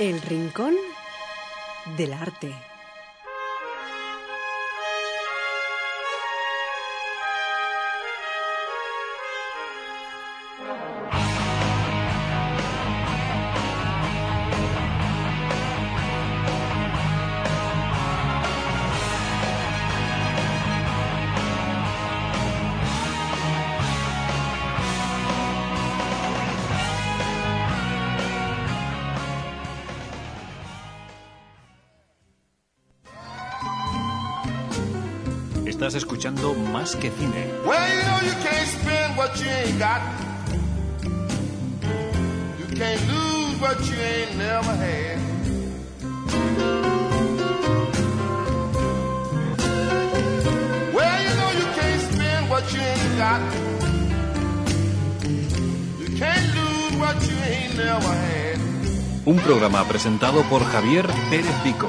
El Rincón del Arte. Estás escuchando Más que Cine. Well, you know you can't spend what you ain't got. You can't lose what you ain't never had. Well, you know you can't spend what you ain't got. You can't lose what you ain't never had. Un programa presentado por Javier Pérez Pico.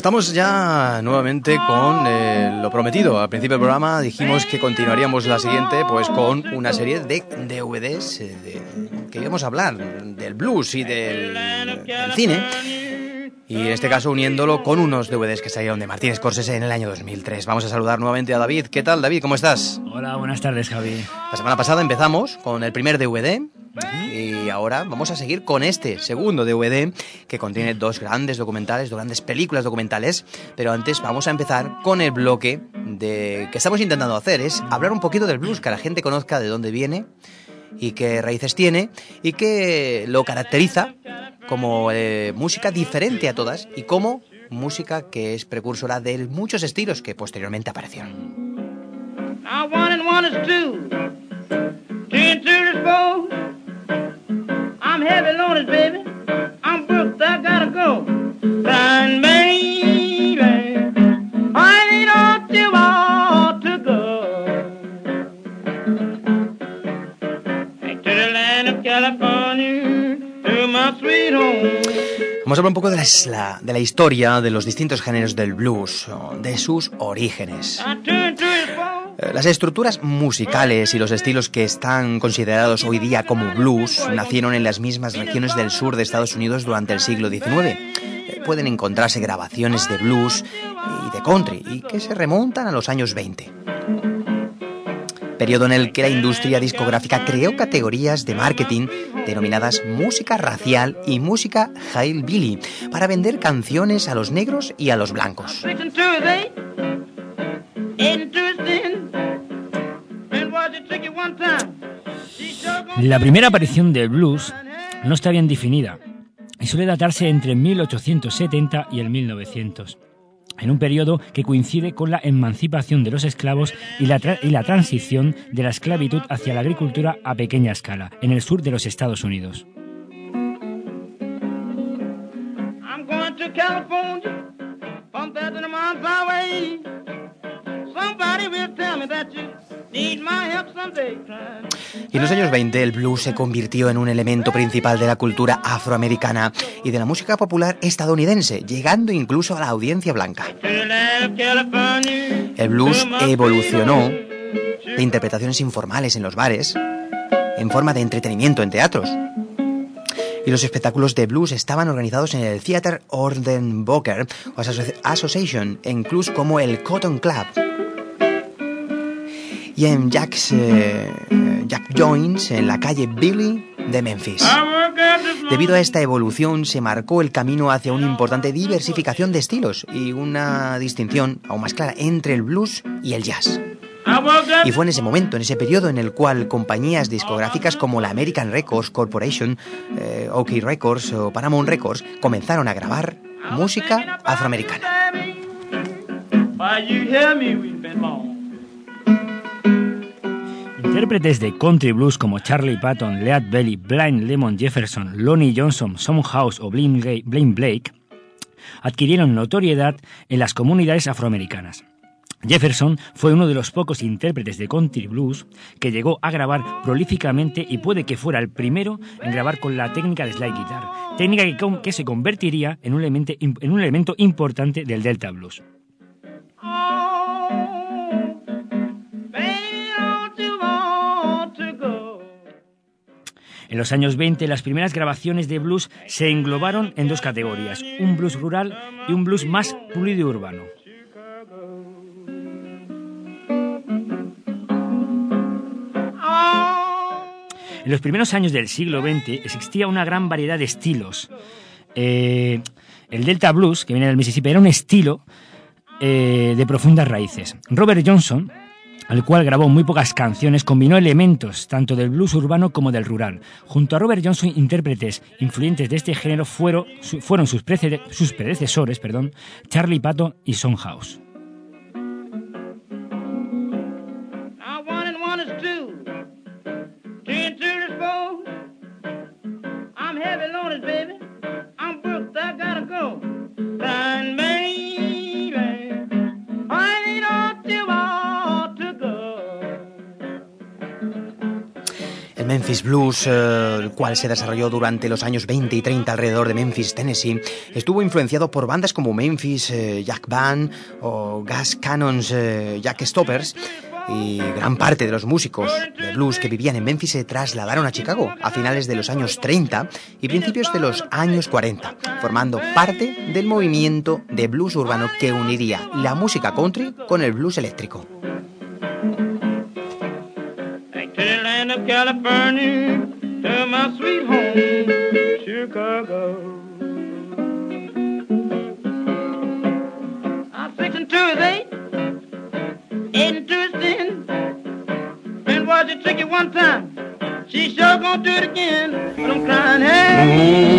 Estamos ya nuevamente con eh, lo prometido. Al principio del programa dijimos que continuaríamos la siguiente pues con una serie de DVDs eh, de- que íbamos a hablar del blues y del, del cine. Y en este caso uniéndolo con unos DVDs que salieron de Martín Scorsese en el año 2003. Vamos a saludar nuevamente a David. ¿Qué tal, David? ¿Cómo estás? Hola, buenas tardes, Javi. La semana pasada empezamos con el primer DVD y ahora vamos a seguir con este segundo DVD que contiene dos grandes documentales, dos grandes películas documentales, pero antes vamos a empezar con el bloque de que estamos intentando hacer es hablar un poquito del blues, que la gente conozca de dónde viene y qué raíces tiene y qué lo caracteriza como eh, música diferente a todas y como música que es precursora de muchos estilos que posteriormente aparecieron. Heavy loaded, baby. I'm booked, I gotta go. Run, baby. I don't you want to go? Back to the land of California, to my sweet home. Vamos a hablar un poco de la, de la historia de los distintos géneros del blues, de sus orígenes. Las estructuras musicales y los estilos que están considerados hoy día como blues nacieron en las mismas regiones del sur de Estados Unidos durante el siglo XIX. Eh, Pueden encontrarse grabaciones de blues y de country y que se remontan a los años 20 periodo en el que la industria discográfica creó categorías de marketing denominadas música racial y música hillbilly para vender canciones a los negros y a los blancos. La primera aparición del blues no está bien definida y suele datarse entre 1870 y el 1900, en un periodo que coincide con la emancipación de los esclavos y la, y la transición de la esclavitud hacia la agricultura a pequeña escala, en el sur de los Estados Unidos. Y en los años 20 el blues se convirtió en un elemento principal de la cultura afroamericana y de la música popular estadounidense, llegando incluso a la audiencia blanca. El blues evolucionó de interpretaciones informales en los bares, en forma de entretenimiento en teatros. Y los espectáculos de blues estaban organizados en el Theater Ordenbocker o Asso- Association, incluso como el Cotton Club. Y en Jack's, eh, Jack Jones en la calle Billy de Memphis. Debido a esta evolución se marcó el camino hacia una importante diversificación de estilos y una distinción aún más clara entre el blues y el jazz. Y fue en ese momento, en ese periodo en el cual compañías discográficas como la American Records Corporation, eh, OK Records o Paramount Records comenzaron a grabar música afroamericana. Intérpretes de country blues como Charlie Patton, Lead Belly, Blind Lemon Jefferson, Lonnie Johnson, Some House o Blaine Blake adquirieron notoriedad en las comunidades afroamericanas. Jefferson fue uno de los pocos intérpretes de country blues que llegó a grabar prolíficamente y puede que fuera el primero en grabar con la técnica de slide guitar, técnica que, se convertiría en un elemento importante del Delta Blues. En los años 20, las primeras grabaciones de blues se englobaron en dos categorías, un blues rural y un blues más pulido urbano. En los primeros años del siglo XX existía una gran variedad de estilos. Eh, el Delta Blues, que viene del Mississippi, era un estilo eh, de profundas raíces. Robert Johnson al cual grabó muy pocas canciones, combinó elementos tanto del blues urbano como del rural. Junto a Robert Johnson, intérpretes influyentes de este género fueron, sus, predecesores, perdón, Charlie Patton y Son House. Memphis Blues, eh, el cual se desarrolló durante los años 20 y 30 alrededor de Memphis, Tennessee, estuvo influenciado por bandas como Memphis eh, Jack Band o Gas Cannons eh, Jack Stoppers y gran parte de los músicos de blues que vivían en Memphis se trasladaron a Chicago a finales de los años 30 y principios de los años 40, formando parte del movimiento de blues urbano que uniría la música country con el blues eléctrico. California to my sweet home, Chicago. I'm six and two is eight, eight and two is ten. Been a tricky one time. She sure gonna do it again. But I'm crying, hey,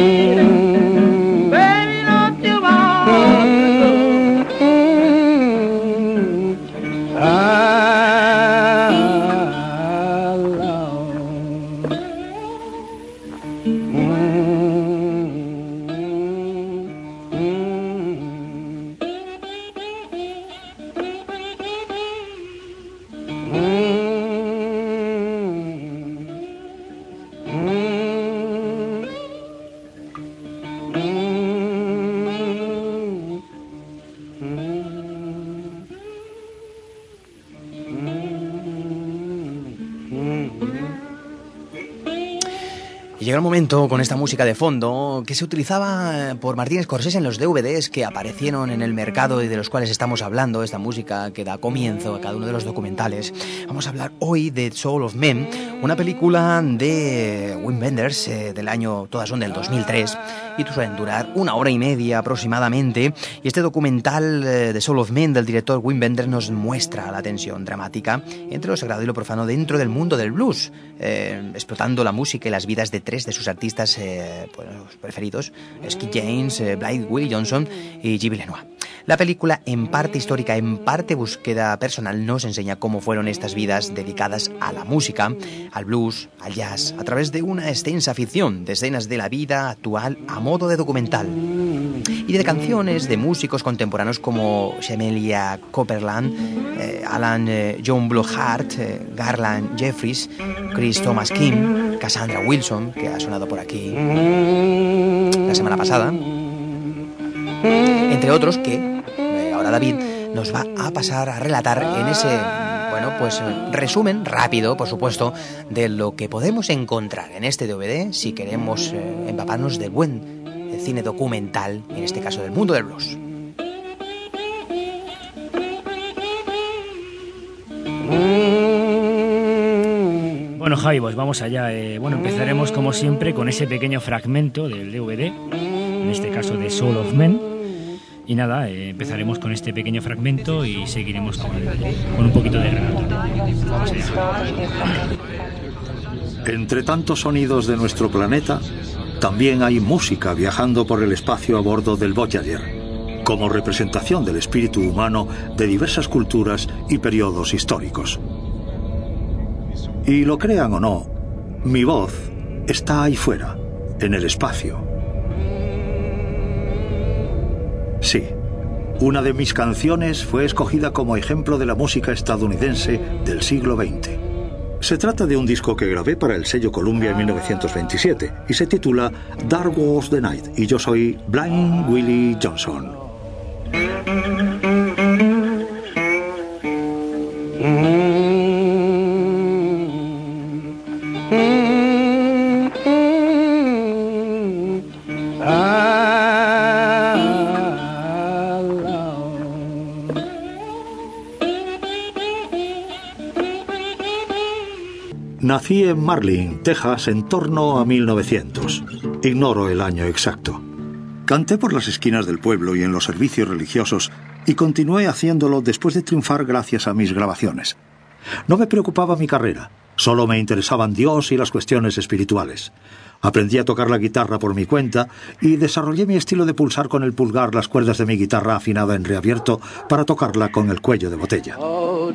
el momento con esta música de fondo que se utilizaba por Martínez Scorsese en los DVDs que aparecieron en el mercado y de los cuales estamos hablando, esta música que da comienzo a cada uno de los documentales. Vamos a hablar hoy de Soul of Men, una película de Wim Wenders eh, del año, todas son del 2003 y suelen durar una hora y media aproximadamente. Y este documental eh, de Soul of Men del director Wim Wenders nos muestra la tensión dramática entre lo sagrado y lo profano dentro del mundo del blues, eh, explotando la música y las vidas de tres de sus artistas eh, pues, preferidos, Skip James, eh, Blythe Willie Johnson y Jimmy Lenoir. La película, en parte histórica, en parte búsqueda personal, nos enseña cómo fueron estas vidas dedicadas a la música, al blues, al jazz, a través de una extensa ficción de escenas de la vida actual a modo de documental. Y de canciones de músicos contemporáneos como Shemelia Copperland, eh, Alan John Blohart, Garland Jeffries, Chris Thomas Kim, Cassandra Wilson, que ha sonado por aquí la semana pasada, entre otros que eh, ahora David nos va a pasar a relatar en ese bueno, pues resumen rápido, por supuesto, de lo que podemos encontrar en este DVD si queremos eh, empaparnos del buen cine documental, en este caso del mundo del blues. Bueno, Javi, pues vamos allá. Eh, bueno, empezaremos como siempre con ese pequeño fragmento del DVD, en este caso de Soul of Men. Y nada, eh, empezaremos con este pequeño fragmento y seguiremos con, un poquito de allá. Entre tantos sonidos de nuestro planeta, también hay música viajando por el espacio a bordo del Voyager, como representación del espíritu humano de diversas culturas y periodos históricos. Y lo crean o no, mi voz está ahí fuera, en el espacio. Sí, una de mis canciones fue escogida como ejemplo de la música estadounidense del siglo XX. Se trata de un disco que grabé para el sello Columbia en 1927 y se titula Dark Was the Night y yo soy Blind Willie Johnson. En Marlin, Texas, en torno a 1900. Ignoro el año exacto. Canté por las esquinas del pueblo y en los servicios religiosos y continué haciéndolo después de triunfar gracias a mis grabaciones. No me preocupaba mi carrera, solo me interesaban Dios y las cuestiones espirituales. Aprendí a tocar la guitarra por mi cuenta y desarrollé mi estilo de pulsar con el pulgar las cuerdas de mi guitarra afinada en reabierto para tocarla con el cuello de botella. Oh,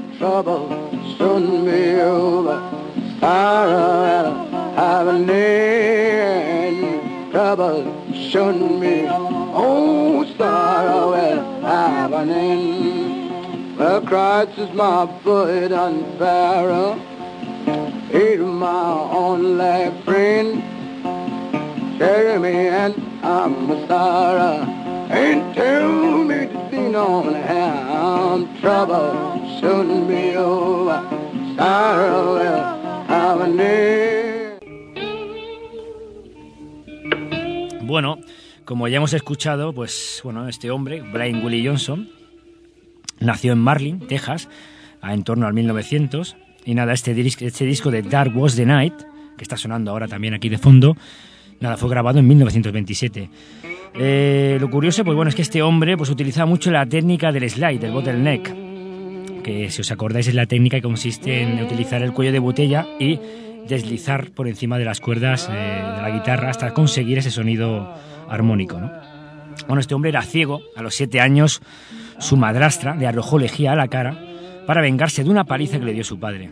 trouble, soon be over. Have an end. Trouble soon be. Oh, sorrow will have an end. Well, Christ is my foot and Pharaoh. He's my only friend. Carry me and I'm a sorrow. And tell me to be on how trouble soon be over. Sorrow will. Bueno, como ya hemos escuchado, pues bueno, este hombre, Brian Willie Johnson, nació en Marlin, Texas, en torno al 1900. Y nada, este, este disco de Dark Was the Night, que está sonando ahora también aquí de fondo, nada, fue grabado en 1927. Eh, lo curioso, pues bueno, es que este hombre pues utilizaba mucho la técnica del slide, del bottleneck, que si os acordáis es la técnica que consiste en utilizar el cuello de botella y deslizar por encima de las cuerdas eh, de la guitarra hasta conseguir ese sonido armónico, ¿no? Bueno, este hombre era ciego, a los siete años su madrastra le arrojó lejía a la cara para vengarse de una paliza que le dio su padre.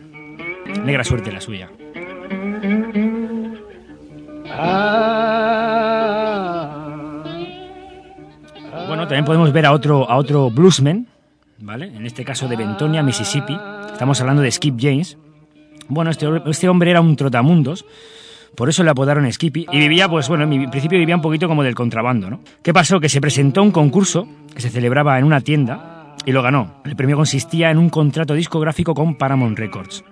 Negra suerte la suya. Bueno, también podemos ver a otro, a otro bluesman, ¿vale? En este caso de Bentonia, Mississippi. Estamos hablando de Skip James. Bueno, este, este hombre era un trotamundos, por eso le apodaron Skippy, y vivía, pues bueno, en principio vivía un poquito como del contrabando, ¿no? ¿Qué pasó? Que se presentó un concurso que se celebraba en una tienda y lo ganó. El premio consistía en un contrato discográfico con Paramount Records.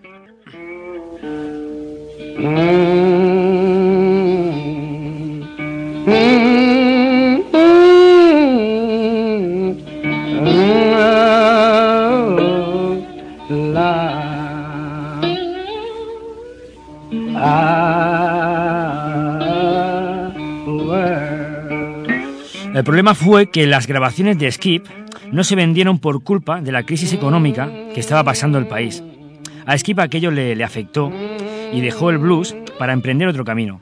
El problema fue que las grabaciones de Skip no se vendieron por culpa de la crisis económica que estaba pasando el país. A Skip aquello le, afectó y dejó el blues para emprender otro camino.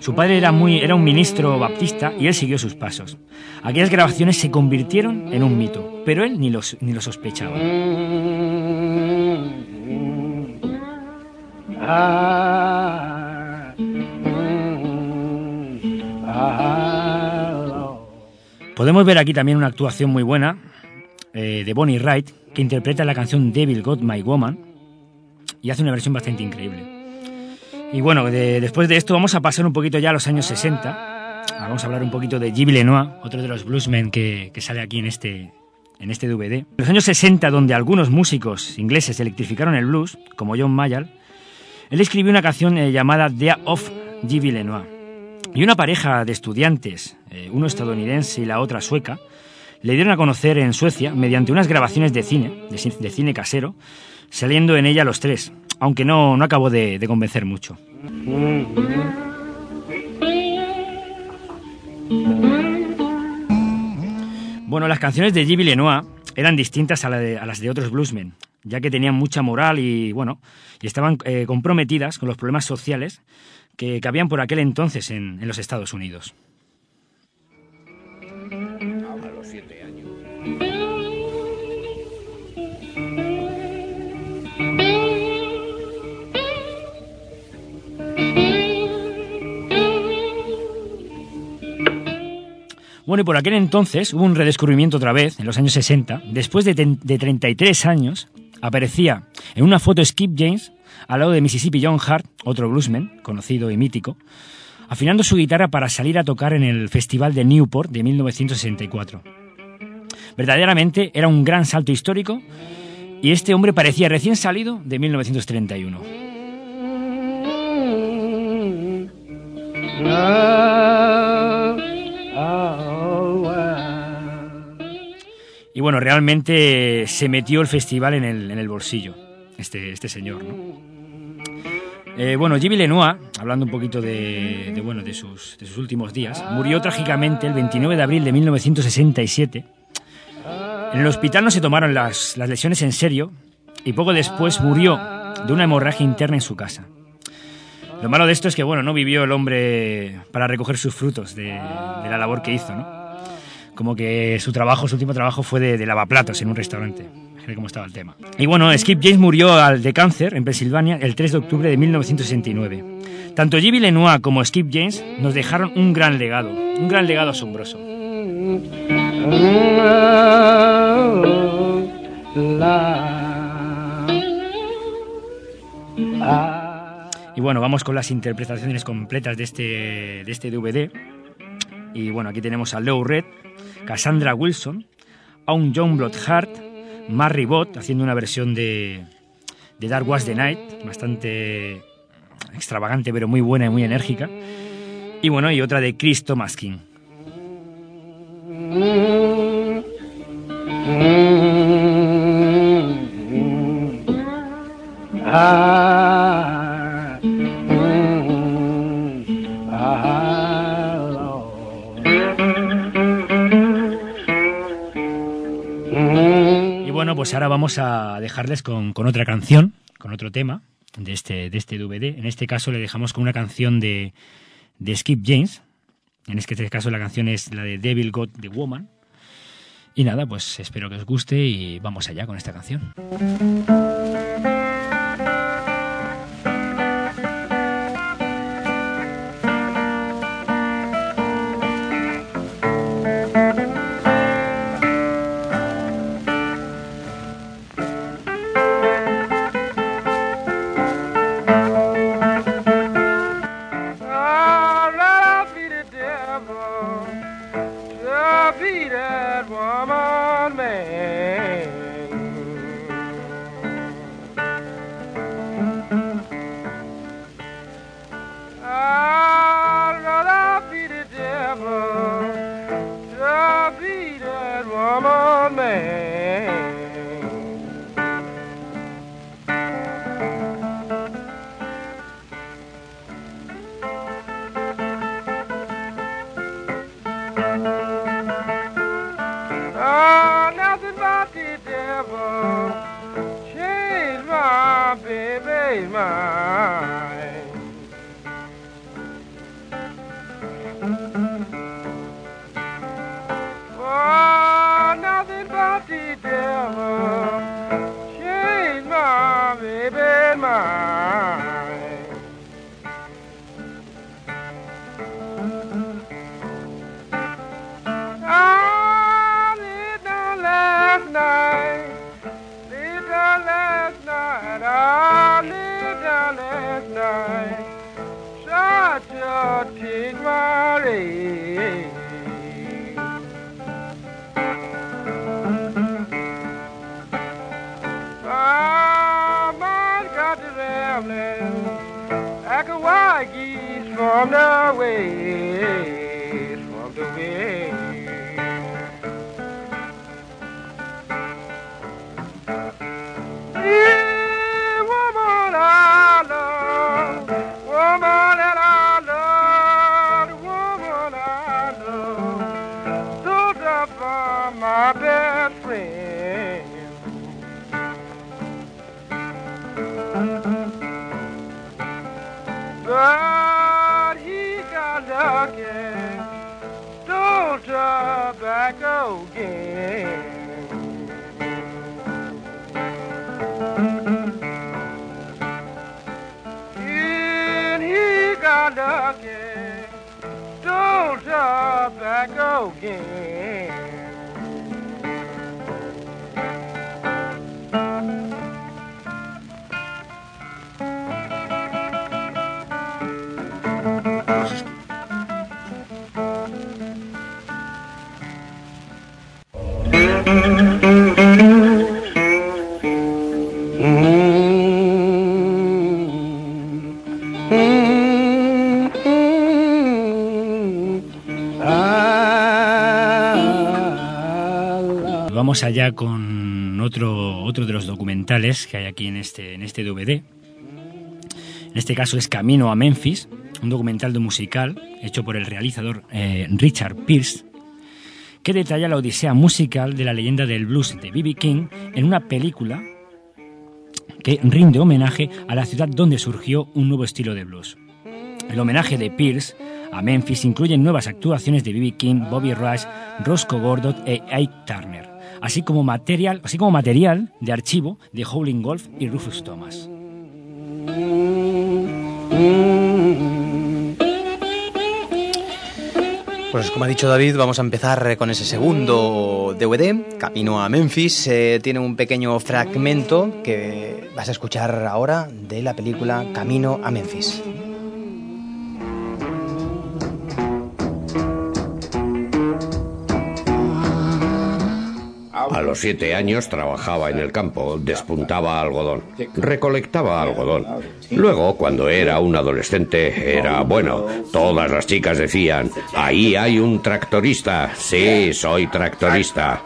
Su padre era, muy, era un ministro baptista y él siguió sus pasos. Aquellas grabaciones se convirtieron en un mito, pero él ni, los, ni lo sospechaba. Podemos ver aquí también una actuación muy buena eh, de Bonnie Wright, que interpreta la canción Devil Got My Woman y hace una versión bastante increíble. Y bueno, de- después de esto vamos a pasar un poquito ya a los años 60. Ah, Vamos a hablar un poquito de Gilles Lenoir, otro de los bluesmen que, sale aquí en este, en este DVD. En los años 60, donde algunos músicos ingleses electrificaron el blues, como John Mayall, él escribió una canción eh, llamada Day of Gilles Lenoir. Y una pareja de estudiantes, eh, uno estadounidense y la otra sueca, le dieron a conocer en Suecia mediante unas grabaciones de cine, de, ci- de cine casero, saliendo en ella los tres. aunque no, no acabó de, de convencer mucho. Bueno, las canciones de Gilles Lenoir eran distintas a, la de- a las de otros bluesmen, ya que tenían mucha moral y, bueno, y estaban eh, comprometidas con los problemas sociales que, habían por aquel entonces en, en los Estados Unidos. Bueno, y por aquel entonces hubo un redescubrimiento otra vez, en los años 60. Después de, de 33 años, aparecía en una foto Skip James al lado de Mississippi John Hart, otro bluesman, conocido y mítico, afinando su guitarra para salir a tocar en el Festival de Newport de 1964. Verdaderamente era un gran salto histórico y este hombre parecía recién salido de 1931. Y bueno, realmente se metió el festival en el, en el bolsillo, este, este señor, ¿no? Eh, bueno, Jimmy Lenoir, hablando un poquito de, bueno, de, sus, de sus últimos días, murió trágicamente el 29 de abril de 1967. En el hospital no se tomaron las, las lesiones en serio y poco después murió de una hemorragia interna en su casa. Lo malo de esto es que, bueno, no vivió el hombre para recoger sus frutos de, de la labor que hizo, ¿no? Como que su trabajo, su último trabajo fue de, de lavaplatos en un restaurante. Imagínate cómo estaba el tema. Y bueno, Skip James murió de cáncer en Pensilvania el 3 de octubre de 1969. Tanto Jimmy Lenoir como Skip James nos dejaron un gran legado, un gran legado asombroso. Y bueno, vamos con las interpretaciones completas de este, de este DVD. Y bueno, aquí tenemos a Lou Red, Cassandra Wilson, a un John Bloodhart, Marry Bott haciendo una versión de, Dark Was the Night, bastante extravagante pero muy buena y muy enérgica. Y bueno, y otra de Chris Thomas King. Pues ahora vamos a dejarles con, otra canción, con otro tema de este, de este DVD. En este caso le dejamos con una canción de, de Skip James. En este caso la canción es la de Devil Got the Woman. Y nada, pues espero que os guste y vamos allá con esta canción. on their way. Got lucky, don't turn back again. Vamos allá con otro, otro de los documentales que hay aquí en este, en este DVD. En este caso es Camino a Memphis, un documental de musical hecho por el realizador eh, Richard Pierce, que detalla la odisea musical de la leyenda del blues de B.B. King en una película que rinde homenaje a la ciudad donde surgió un nuevo estilo de blues. El homenaje de Pierce a Memphis incluye nuevas actuaciones de B.B. King, Bobby Rush, Roscoe Gordon e Ike Turner, así como material, así como material de archivo de Howling Wolf y Rufus Thomas. Pues como ha dicho David, vamos a empezar con ese segundo DVD, Camino a Memphis. Eh, tiene un pequeño fragmento que vas a escuchar ahora de la película Camino a Memphis. Siete años trabajaba en el campo, despuntaba algodón, recolectaba algodón. Luego, cuando era un adolescente, era bueno. Todas las chicas decían, ahí hay un tractorista. Sí, soy tractorista.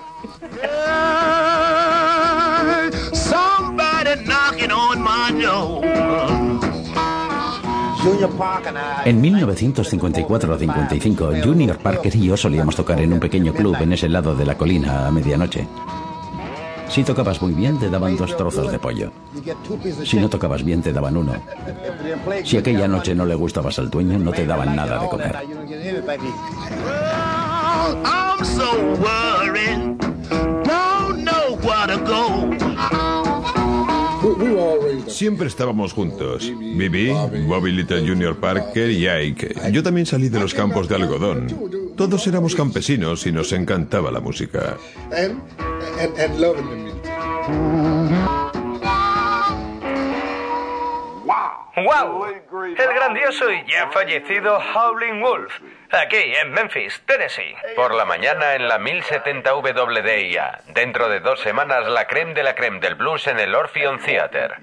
En 1954-55, Junior Parker y yo solíamos tocar en un pequeño club en ese lado de la colina a medianoche. Si tocabas muy bien, te daban dos trozos de pollo. Si no tocabas bien, te daban uno. Si aquella noche no le gustabas al dueño, no te daban nada de comer. Siempre estábamos juntos. Bibi, Bobby Little Junior Parker y Ike. Yo también salí de los campos de algodón. Todos éramos campesinos y nos encantaba la música. ¡Wow! El grandioso y ya fallecido Howling Wolf, aquí en Memphis, Tennessee. Por la mañana en la 1070 WDIA. Dentro de dos semanas, la creme de la creme del blues en el Orpheum Theater.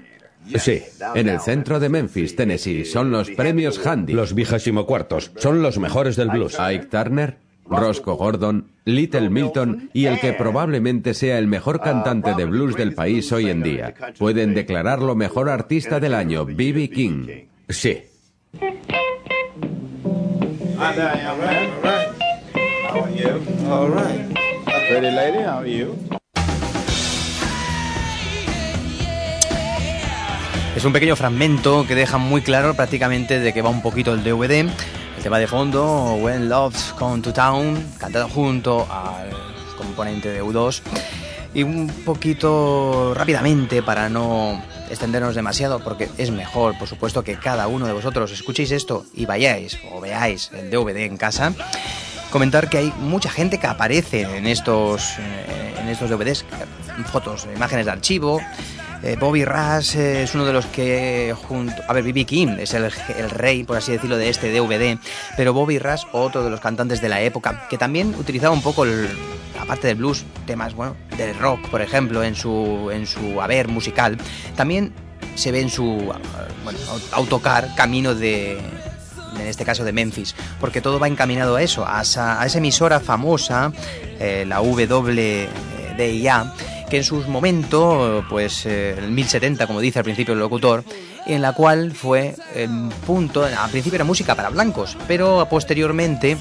Sí, en el centro de Memphis, Tennessee, son los premios Handy. Los vigésimo cuartos, son los mejores del blues. Ike Turner, Roscoe Gordon, Little Milton y el que probablemente sea el mejor cantante de blues del país hoy en día. Pueden declararlo mejor artista del año, B.B. King. Sí. Es un pequeño fragmento que deja muy claro prácticamente de que va un poquito el DVD. Tema de fondo, When Love's Come to Town, cantado junto al componente de U2. Y un poquito rápidamente para no extendernos demasiado, porque es mejor, por supuesto, que cada uno de vosotros escuchéis esto y vayáis o veáis el DVD en casa. Comentar que hay mucha gente que aparece en estos, eh, en estos DVDs, fotos, imágenes de archivo, eh, Bobby Rush eh, es uno de los que junto... A ver, B.B. King es el, rey, por así decirlo, de este DVD, pero Bobby Rush, otro de los cantantes de la época, que también utilizaba un poco, el, aparte del blues, temas, bueno, del rock, por ejemplo, en su, en su haber musical, también se ve en su bueno, autocar camino de, en este caso de Memphis, porque todo va encaminado a eso, a esa, a esa emisora famosa, eh, la WDIA, en sus momentos, pues eh, el 1070, como dice al principio el locutor, en la cual fue el punto, al principio era música para blancos, pero posteriormente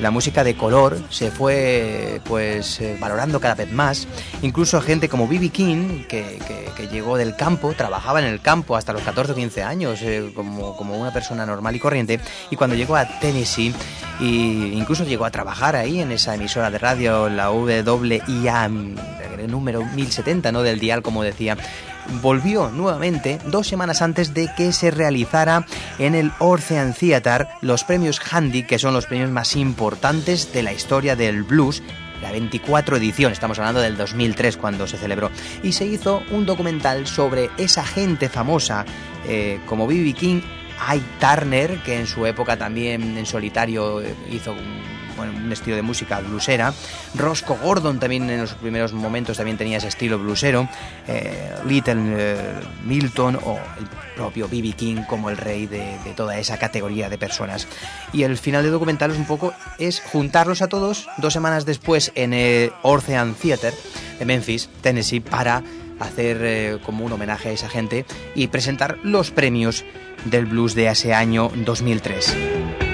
la música de color se fue pues eh, valorando cada vez más. Incluso gente como B.B. King, que, que- llegó del campo, trabajaba en el campo hasta los 14 o 15 años, eh, como, como una persona normal y corriente, y cuando llegó a Tennessee, y incluso llegó a trabajar ahí en esa emisora de radio, la WIA, número 1070, ¿no? Del dial, como decía, volvió nuevamente dos semanas antes de que se realizara en el Orpheum Theatre los premios Handy, que son los premios más importantes de la historia del blues. La 24 edición, estamos hablando del 2003 cuando se celebró, y se hizo un documental sobre esa gente famosa eh, como B.B. King, Ike Turner, que en su época también en solitario eh, hizo un estilo de música bluesera. Roscoe Gordon también en los primeros momentos también tenía ese estilo bluesero. eh, Little eh, Milton o el propio B.B. King como el rey de, de toda esa categoría de personas. Y el final del documental es un poco es juntarlos a todos dos semanas después en el Orpheum Theatre de Memphis, Tennessee, para hacer eh, como un homenaje a esa gente y presentar los premios del blues de ese año 2003.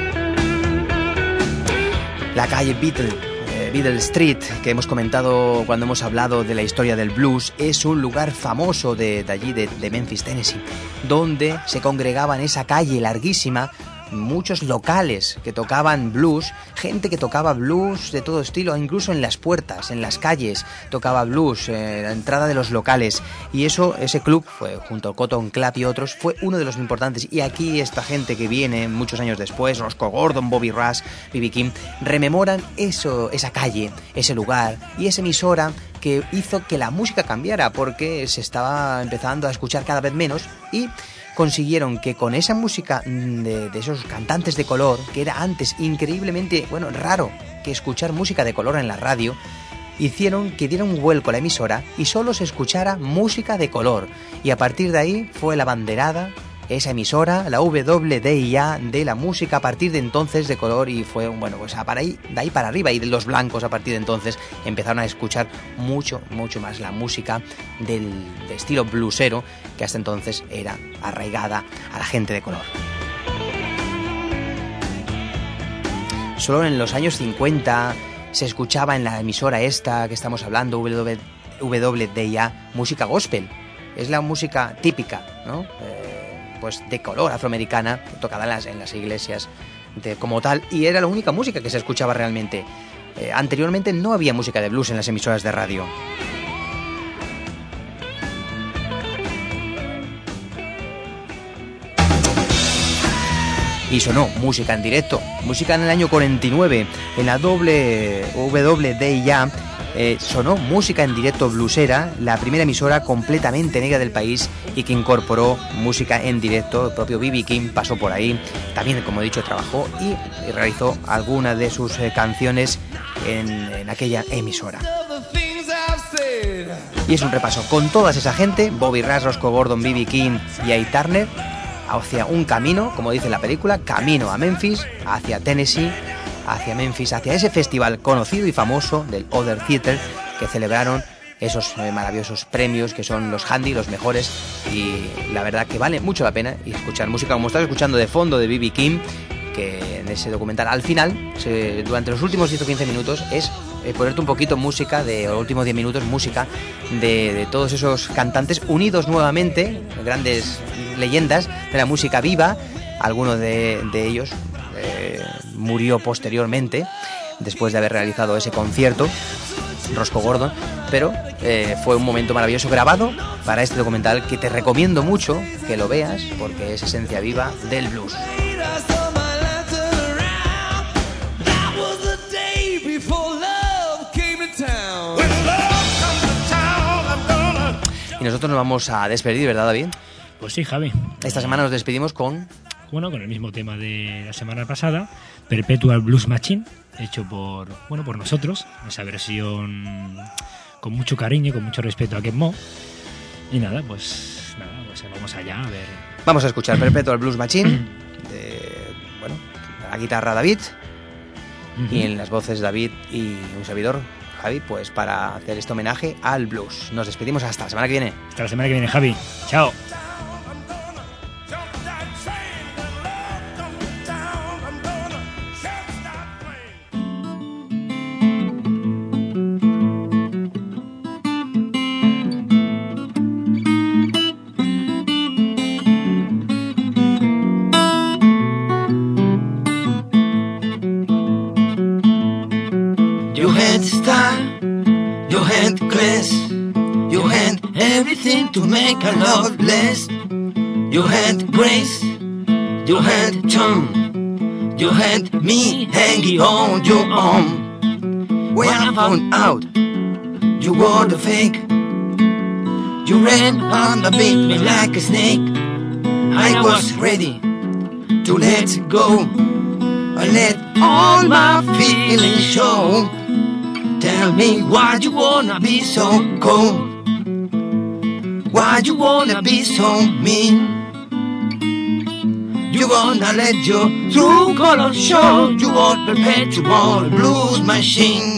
La calle Beatle, eh, Beatle Street, que hemos comentado cuando hemos hablado de la historia del blues, es un lugar famoso de, allí, de, de Memphis, Tennessee, donde se congregaba en esa calle larguísima muchos locales que tocaban blues, gente que tocaba blues de todo estilo, incluso en las puertas, en las calles, tocaba blues, eh, la entrada de los locales. Y eso, ese club, fue, junto a Cotton Club y otros, fue uno de los importantes. Y aquí esta gente que viene muchos años después, Roscoe Gordon, Bobby Rush, B.B. King, rememoran eso, esa calle, ese lugar y esa emisora que hizo que la música cambiara porque se estaba empezando a escuchar cada vez menos y consiguieron que con esa música mm, de, esos cantantes de color, que era antes increíblemente, bueno, raro que escuchar música de color en la radio, hicieron que diera un vuelco a la emisora y solo se escuchara música de color. Y a partir de ahí fue la banderada, esa emisora, la WDIA de la música a partir de entonces de color y fue, bueno, pues para ahí, de ahí para arriba y de los blancos a partir de entonces empezaron a escuchar mucho, mucho más la música del, de estilo bluesero que hasta entonces era arraigada a la gente de color. Solo en los años 50 se escuchaba en la emisora esta que estamos hablando, WDIA, música gospel. Es la música típica, ¿no? Eh, pues de color afroamericana, tocada en las, en las iglesias de, como tal, y era la única música que se escuchaba realmente. Eh, anteriormente no había música de blues en las emisoras de radio. y sonó música en directo, música en el año 49, en la doble WDIA eh, sonó música en directo bluesera, la primera emisora completamente negra del país y que incorporó música en directo, el propio B.B. King pasó por ahí, también como he dicho trabajó y realizó algunas de sus eh, canciones en, aquella emisora. Y es un repaso con toda esa gente, Bobby Rush, Roscoe Gordon, B.B. King y A. Turner, hacia un camino, como dice la película, camino a Memphis, hacia Tennessee, hacia Memphis, hacia ese festival conocido y famoso del Other Theater que celebraron esos eh, maravillosos premios que son los handy, los mejores y la verdad que vale mucho la pena escuchar música como estás escuchando de fondo de B.B. King que en ese documental al final, durante los últimos 10 o 15 minutos, es eh, ponerte un poquito música, de los últimos 10 minutos, música de, todos esos cantantes unidos nuevamente, grandes leyendas de la música viva. Alguno de, de ellos eh, murió posteriormente, después de haber realizado ese concierto. Roscoe Gordon, pero eh, fue un momento maravilloso grabado para este documental que te recomiendo mucho que lo veas porque es esencia viva del blues. Y nosotros nos vamos a despedir, ¿verdad, David? Pues sí, Javi. Esta semana nos despedimos con Bueno, con el mismo tema de la semana pasada, Perpetual Blues Machine, hecho por, bueno, por nosotros, esa versión con mucho cariño, con mucho respeto a Ken Mo. Y nada, pues nada, pues vamos allá a ver. Vamos a escuchar Perpetual Blues Machine de, bueno, la guitarra David y en las voces David y un servidor Javi, pues para hacer este homenaje al blues. Nos despedimos hasta la semana que viene. Hasta la semana que viene, Javi. Chao. To make a love less. You had grace, you had charm, you had me hanging on your arm. When I found out you were the fake, you ran on and beat me like a snake. I was ready to let go. I let all my feelings show. Tell me why you wanna be so cold? Why you wanna be so mean? You wanna let your true colors show? You want perpetual blues machine?